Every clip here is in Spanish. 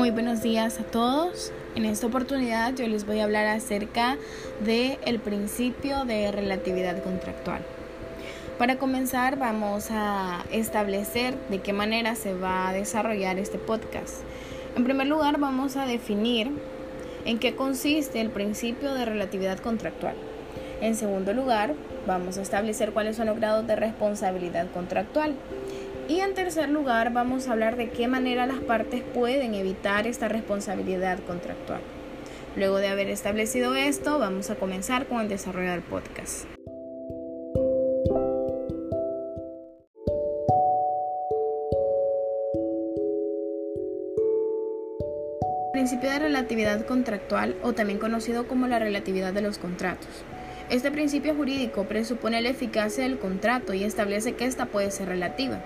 Muy buenos días a todos. En esta oportunidad yo les voy a hablar acerca del el principio de relatividad contractual. Para comenzar vamos a establecer de qué manera se va a desarrollar este podcast. En primer lugar vamos a definir en qué consiste el principio de relatividad contractual. En segundo lugar, vamos a establecer cuáles son los grados de responsabilidad contractual. Y en tercer lugar, vamos a hablar de qué manera las partes pueden evitar esta responsabilidad contractual. Luego de haber establecido esto, vamos a comenzar con el desarrollo del podcast. Principio de relatividad contractual o también conocido como la relatividad de los contratos. Este principio jurídico presupone la eficacia del contrato y establece que ésta puede ser relativa,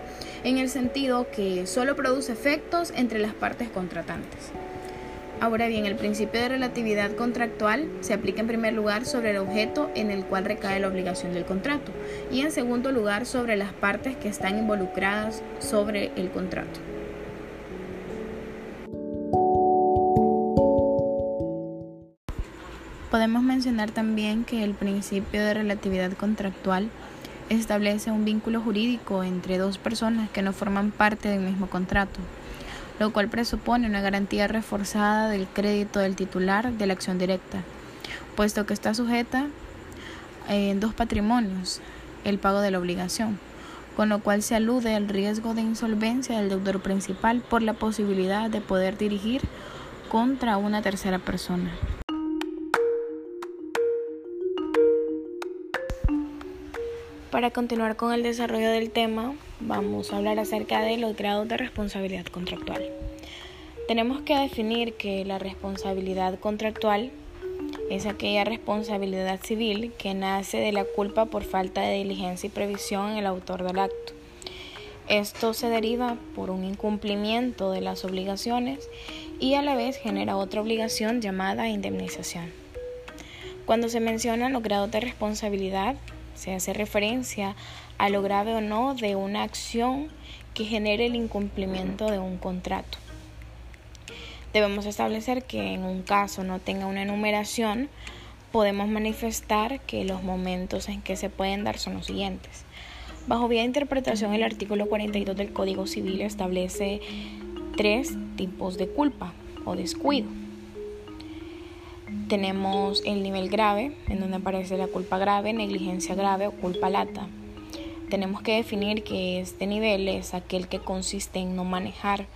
en el sentido que solo produce efectos entre las partes contratantes. Ahora bien, el principio de relatividad contractual se aplica en primer lugar sobre el objeto en el cual recae la obligación del contrato y en segundo lugar sobre las partes que están involucradas sobre el contrato. Podemos mencionar también que el principio de relatividad contractual establece un vínculo jurídico entre dos personas que no forman parte del mismo contrato, lo cual presupone una garantía reforzada del crédito del titular de la acción directa, puesto que está sujeta en dos patrimonios, el pago de la obligación, con lo cual se alude al riesgo de insolvencia del deudor principal por la posibilidad de poder dirigir contra una tercera persona. Para continuar con el desarrollo del tema, vamos a hablar acerca de los grados de responsabilidad contractual. Tenemos que definir que la responsabilidad contractual es aquella responsabilidad civil que nace de la culpa por falta de diligencia y previsión en el autor del acto. Esto se deriva por un incumplimiento de las obligaciones y a la vez genera otra obligación llamada indemnización. Cuando se mencionan los grados de responsabilidad, se hace referencia a lo grave o no de una acción que genere el incumplimiento de un contrato. Debemos establecer que en un caso no tenga una enumeración, podemos manifestar que los momentos en que se pueden dar son los siguientes. Bajo vía de interpretación, el artículo 42 del Código Civil establece tres tipos de culpa o descuido tenemos el nivel grave, en donde aparece la culpa grave, negligencia grave o culpa lata. Tenemos que definir que este nivel es aquel que consiste en no manejar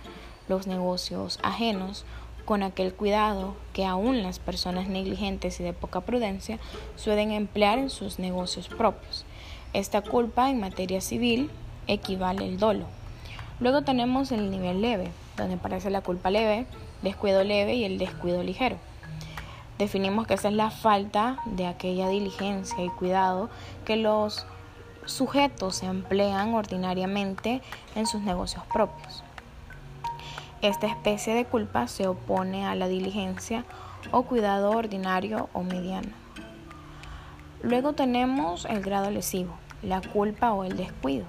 los negocios ajenos con aquel cuidado que aún las personas negligentes y de poca prudencia suelen emplear en sus negocios propios. Esta culpa en materia civil equivale al dolo. Luego tenemos el nivel leve, donde aparece la culpa leve, descuido leve y el descuido ligero. Definimos que esa es la falta de aquella diligencia y cuidado que los sujetos emplean ordinariamente en sus negocios propios. Esta especie de culpa se opone a la diligencia o cuidado ordinario o mediano. Luego tenemos el grado lesivo, la culpa o el descuido.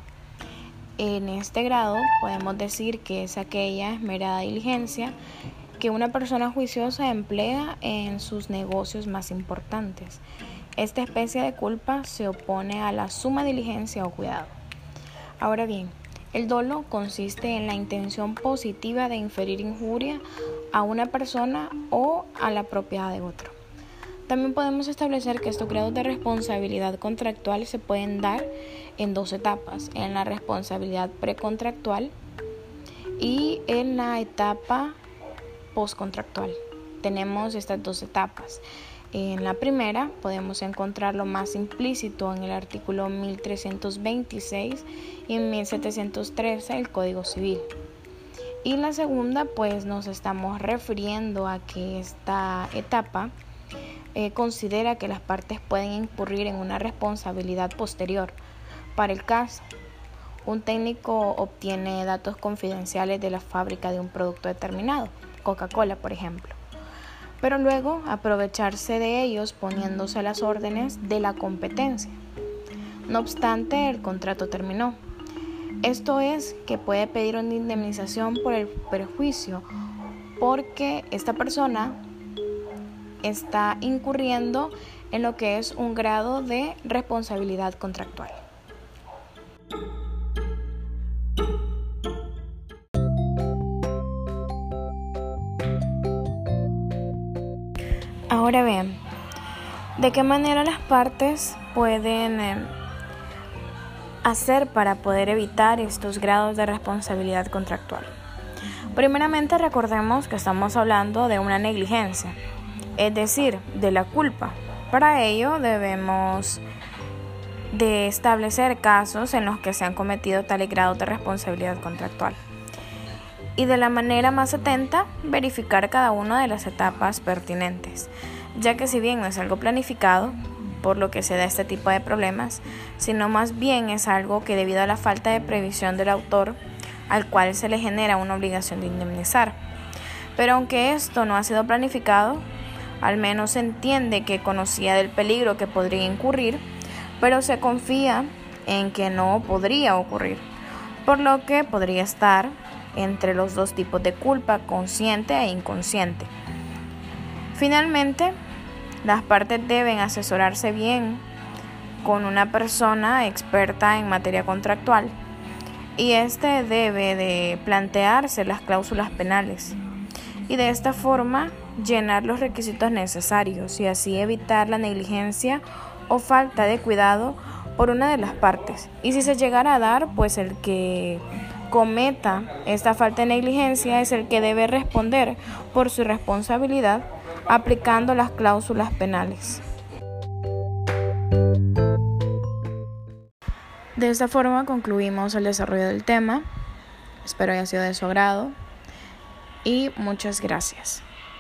En este grado podemos decir que es aquella esmerada diligencia que una persona juiciosa emplea en sus negocios más importantes. Esta especie de culpa se opone a la suma diligencia o cuidado. Ahora bien, el dolo consiste en la intención positiva de inferir injuria a una persona o a la propiedad de otro. También podemos establecer que estos grados de responsabilidad contractual se pueden dar en dos etapas, en la responsabilidad precontractual y en la etapa postcontractual. Tenemos estas dos etapas. En la primera podemos encontrar lo más implícito en el artículo 1326 y en 1713 del Código Civil. Y la segunda pues nos estamos refiriendo a que esta etapa eh, considera que las partes pueden incurrir en una responsabilidad posterior. Para el caso, un técnico obtiene datos confidenciales de la fábrica de un producto determinado Coca-Cola, por ejemplo. Pero luego aprovecharse de ellos poniéndose las órdenes de la competencia. No obstante, el contrato terminó. Esto es que puede pedir una indemnización por el perjuicio porque esta persona está incurriendo en lo que es un grado de responsabilidad contractual. Ahora bien, ¿de qué manera las partes pueden eh, hacer para poder evitar estos grados de responsabilidad contractual? Primeramente recordemos que estamos hablando de una negligencia, es decir, de la culpa. Para ello debemos de establecer casos en los que se han cometido tales grados de responsabilidad contractual y de la manera más atenta verificar cada una de las etapas pertinentes, ya que si bien no es algo planificado, por lo que se da este tipo de problemas, sino más bien es algo que debido a la falta de previsión del autor al cual se le genera una obligación de indemnizar. Pero aunque esto no ha sido planificado, al menos se entiende que conocía del peligro que podría incurrir, pero se confía en que no podría ocurrir, por lo que podría estar entre los dos tipos de culpa, consciente e inconsciente. Finalmente, las partes deben asesorarse bien con una persona experta en materia contractual y este debe de plantearse las cláusulas penales y de esta forma llenar los requisitos necesarios y así evitar la negligencia o falta de cuidado por una de las partes. Y si se llegara a dar, pues el que cometa esta falta de negligencia es el que debe responder por su responsabilidad aplicando las cláusulas penales. De esta forma concluimos el desarrollo del tema. Espero haya sido de su agrado y muchas gracias.